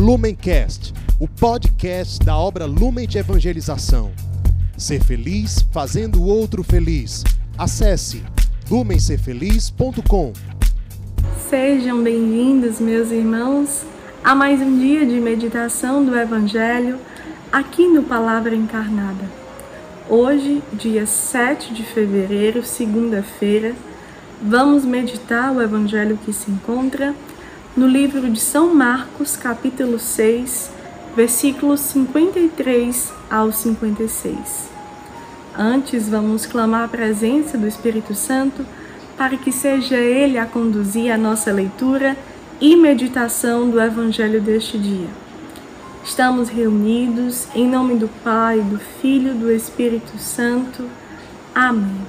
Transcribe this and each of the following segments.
Lumencast, o podcast da obra Lumen de Evangelização. Ser feliz fazendo o outro feliz. Acesse lumencerfeliz.com. Sejam bem-vindos, meus irmãos, a mais um dia de meditação do Evangelho aqui no Palavra Encarnada. Hoje, dia 7 de fevereiro, segunda-feira, vamos meditar o Evangelho que se encontra no livro de São Marcos, capítulo 6, versículos 53 ao 56. Antes, vamos clamar a presença do Espírito Santo para que seja Ele a conduzir a nossa leitura e meditação do Evangelho deste dia. Estamos reunidos em nome do Pai, do Filho e do Espírito Santo. Amém.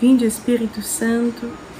Vinde, Espírito Santo,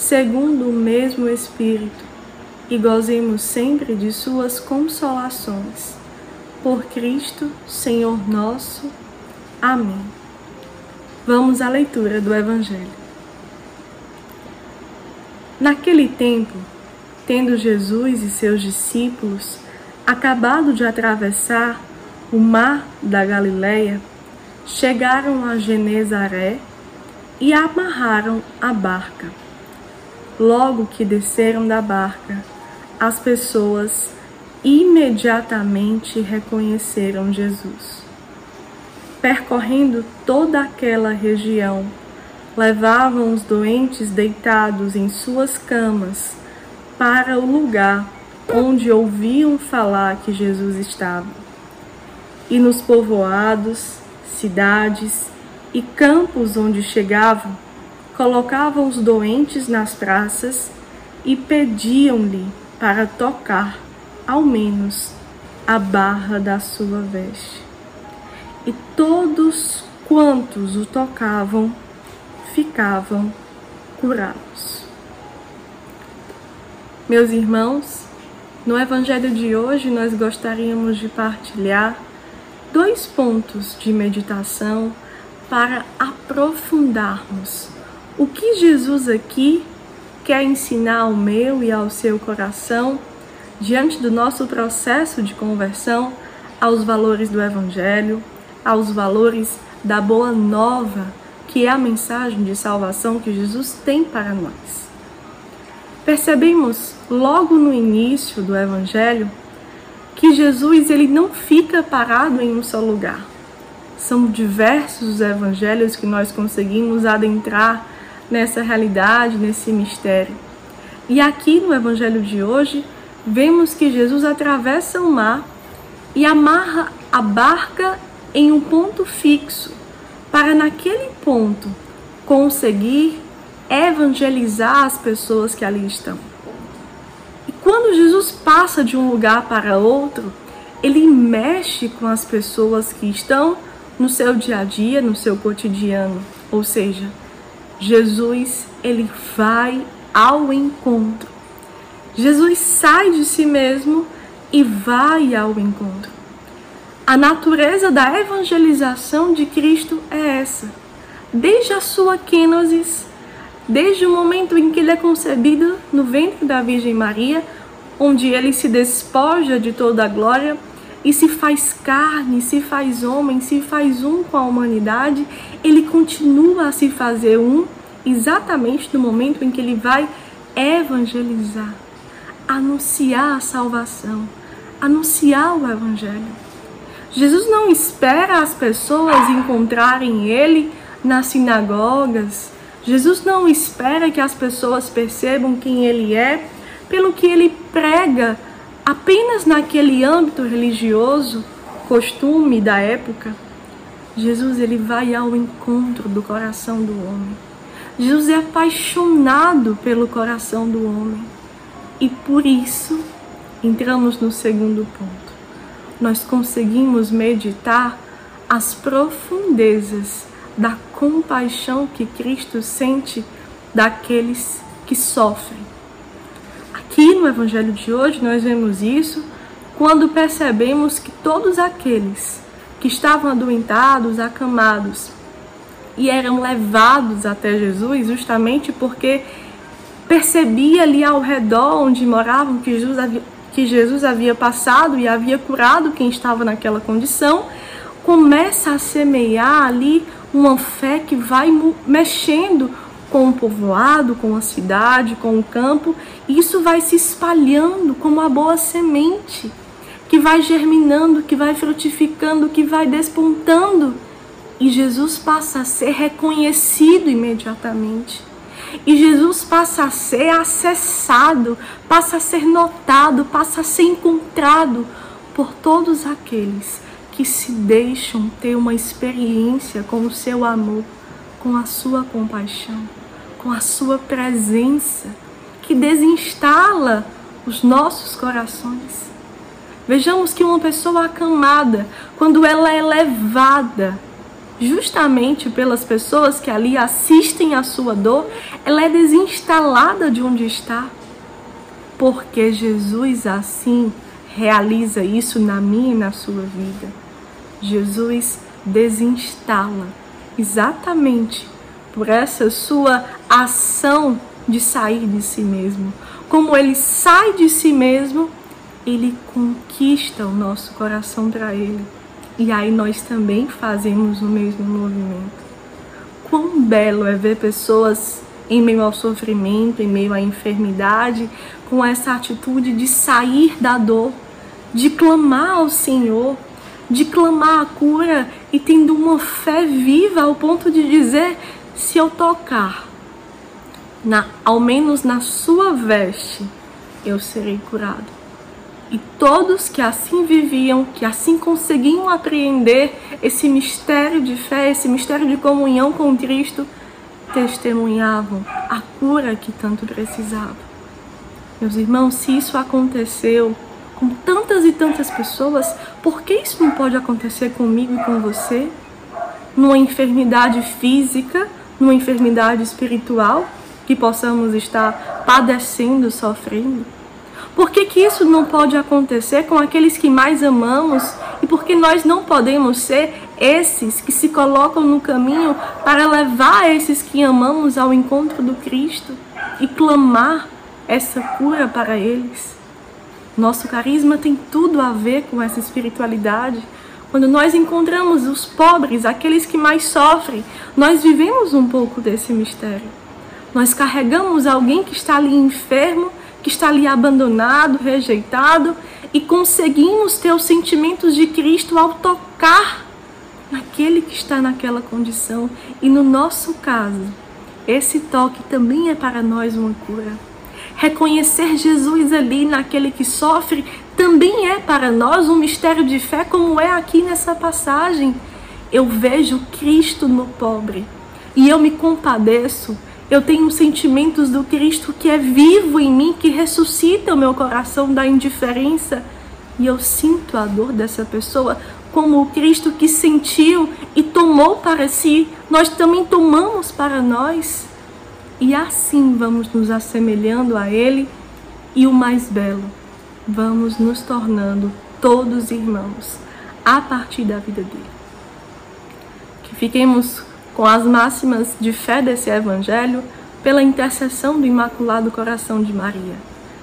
segundo o mesmo Espírito, e gozemos sempre de Suas consolações. Por Cristo, Senhor nosso. Amém. Vamos à leitura do Evangelho. Naquele tempo, tendo Jesus e seus discípulos acabado de atravessar o mar da Galileia, chegaram a Genezaré e amarraram a barca Logo que desceram da barca, as pessoas imediatamente reconheceram Jesus. Percorrendo toda aquela região, levavam os doentes deitados em suas camas para o lugar onde ouviam falar que Jesus estava. E nos povoados, cidades e campos onde chegavam, colocavam os doentes nas praças e pediam-lhe para tocar, ao menos, a barra da sua veste. E todos quantos o tocavam ficavam curados. Meus irmãos, no Evangelho de hoje nós gostaríamos de partilhar dois pontos de meditação para aprofundarmos o que Jesus aqui quer ensinar ao meu e ao seu coração diante do nosso processo de conversão aos valores do Evangelho, aos valores da boa nova, que é a mensagem de salvação que Jesus tem para nós. Percebemos logo no início do Evangelho que Jesus ele não fica parado em um só lugar. São diversos os evangelhos que nós conseguimos adentrar nessa realidade, nesse mistério. E aqui no Evangelho de hoje, vemos que Jesus atravessa o mar e amarra a barca em um ponto fixo, para naquele ponto conseguir evangelizar as pessoas que ali estão. E quando Jesus passa de um lugar para outro, ele mexe com as pessoas que estão no seu dia a dia, no seu cotidiano, ou seja, Jesus, ele vai ao encontro. Jesus sai de si mesmo e vai ao encontro. A natureza da evangelização de Cristo é essa. Desde a sua quênosis, desde o momento em que ele é concebido no ventre da Virgem Maria, onde ele se despoja de toda a glória e se faz carne, se faz homem, se faz um com a humanidade, ele continua a se fazer um exatamente no momento em que ele vai evangelizar, anunciar a salvação, anunciar o evangelho. Jesus não espera as pessoas encontrarem ele nas sinagogas. Jesus não espera que as pessoas percebam quem ele é pelo que ele prega apenas naquele âmbito religioso, costume da época. Jesus ele vai ao encontro do coração do homem. Jesus é apaixonado pelo coração do homem. E por isso entramos no segundo ponto. nós conseguimos meditar as profundezas da compaixão que Cristo sente daqueles que sofrem. Aqui no Evangelho de hoje nós vemos isso quando percebemos que todos aqueles que estavam adoentados, acamados e eram levados até Jesus justamente porque percebia ali ao redor onde moravam que Jesus havia, que Jesus havia passado e havia curado quem estava naquela condição, começa a semear ali uma fé que vai mexendo com o povoado, com a cidade, com o campo, e isso vai se espalhando como a boa semente, que vai germinando, que vai frutificando, que vai despontando. E Jesus passa a ser reconhecido imediatamente. E Jesus passa a ser acessado, passa a ser notado, passa a ser encontrado por todos aqueles que se deixam ter uma experiência com o seu amor, com a sua compaixão, com a sua presença, que desinstala os nossos corações. Vejamos que uma pessoa acamada, quando ela é levada justamente pelas pessoas que ali assistem à sua dor, ela é desinstalada de onde está. Porque Jesus assim realiza isso na minha e na sua vida. Jesus desinstala exatamente por essa sua ação de sair de si mesmo. Como ele sai de si mesmo, ele conquista o nosso coração para ele. E aí nós também fazemos o mesmo movimento. Quão belo é ver pessoas em meio ao sofrimento, em meio à enfermidade, com essa atitude de sair da dor, de clamar ao Senhor, de clamar a cura e tendo uma fé viva ao ponto de dizer: se eu tocar, na, ao menos na sua veste, eu serei curado. E todos que assim viviam, que assim conseguiam apreender esse mistério de fé, esse mistério de comunhão com Cristo, testemunhavam a cura que tanto precisavam. Meus irmãos, se isso aconteceu com tantas e tantas pessoas, por que isso não pode acontecer comigo e com você? Numa enfermidade física, numa enfermidade espiritual que possamos estar padecendo, sofrendo? Por que, que isso não pode acontecer com aqueles que mais amamos? E por que nós não podemos ser esses que se colocam no caminho para levar esses que amamos ao encontro do Cristo e clamar essa cura para eles? Nosso carisma tem tudo a ver com essa espiritualidade. Quando nós encontramos os pobres, aqueles que mais sofrem, nós vivemos um pouco desse mistério. Nós carregamos alguém que está ali enfermo, que está ali abandonado, rejeitado, e conseguimos ter os sentimentos de Cristo ao tocar naquele que está naquela condição. E no nosso caso, esse toque também é para nós uma cura. Reconhecer Jesus ali naquele que sofre também é para nós um mistério de fé, como é aqui nessa passagem. Eu vejo Cristo no pobre e eu me compadeço. Eu tenho sentimentos do Cristo que é vivo em mim, que ressuscita o meu coração da indiferença. E eu sinto a dor dessa pessoa como o Cristo que sentiu e tomou para si, nós também tomamos para nós e assim vamos nos assemelhando a Ele e o mais belo, vamos nos tornando todos irmãos a partir da vida dele. Que fiquemos com as máximas de fé desse Evangelho pela intercessão do Imaculado Coração de Maria,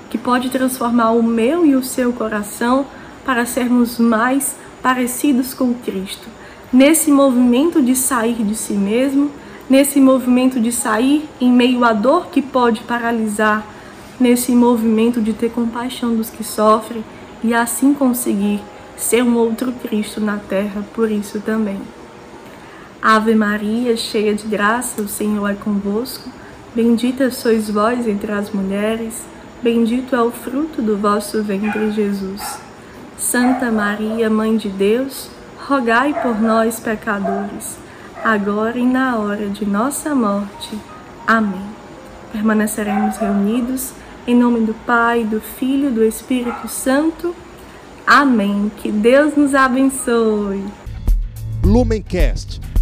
que pode transformar o meu e o seu coração para sermos mais parecidos com Cristo, nesse movimento de sair de si mesmo nesse movimento de sair em meio à dor que pode paralisar, nesse movimento de ter compaixão dos que sofrem e assim conseguir ser um outro Cristo na terra, por isso também. Ave Maria, cheia de graça, o Senhor é convosco. Bendita sois vós entre as mulheres, bendito é o fruto do vosso ventre, Jesus. Santa Maria, Mãe de Deus, rogai por nós, pecadores agora e na hora de nossa morte. Amém. Permaneceremos reunidos em nome do Pai, do Filho e do Espírito Santo. Amém. Que Deus nos abençoe. Lumencast,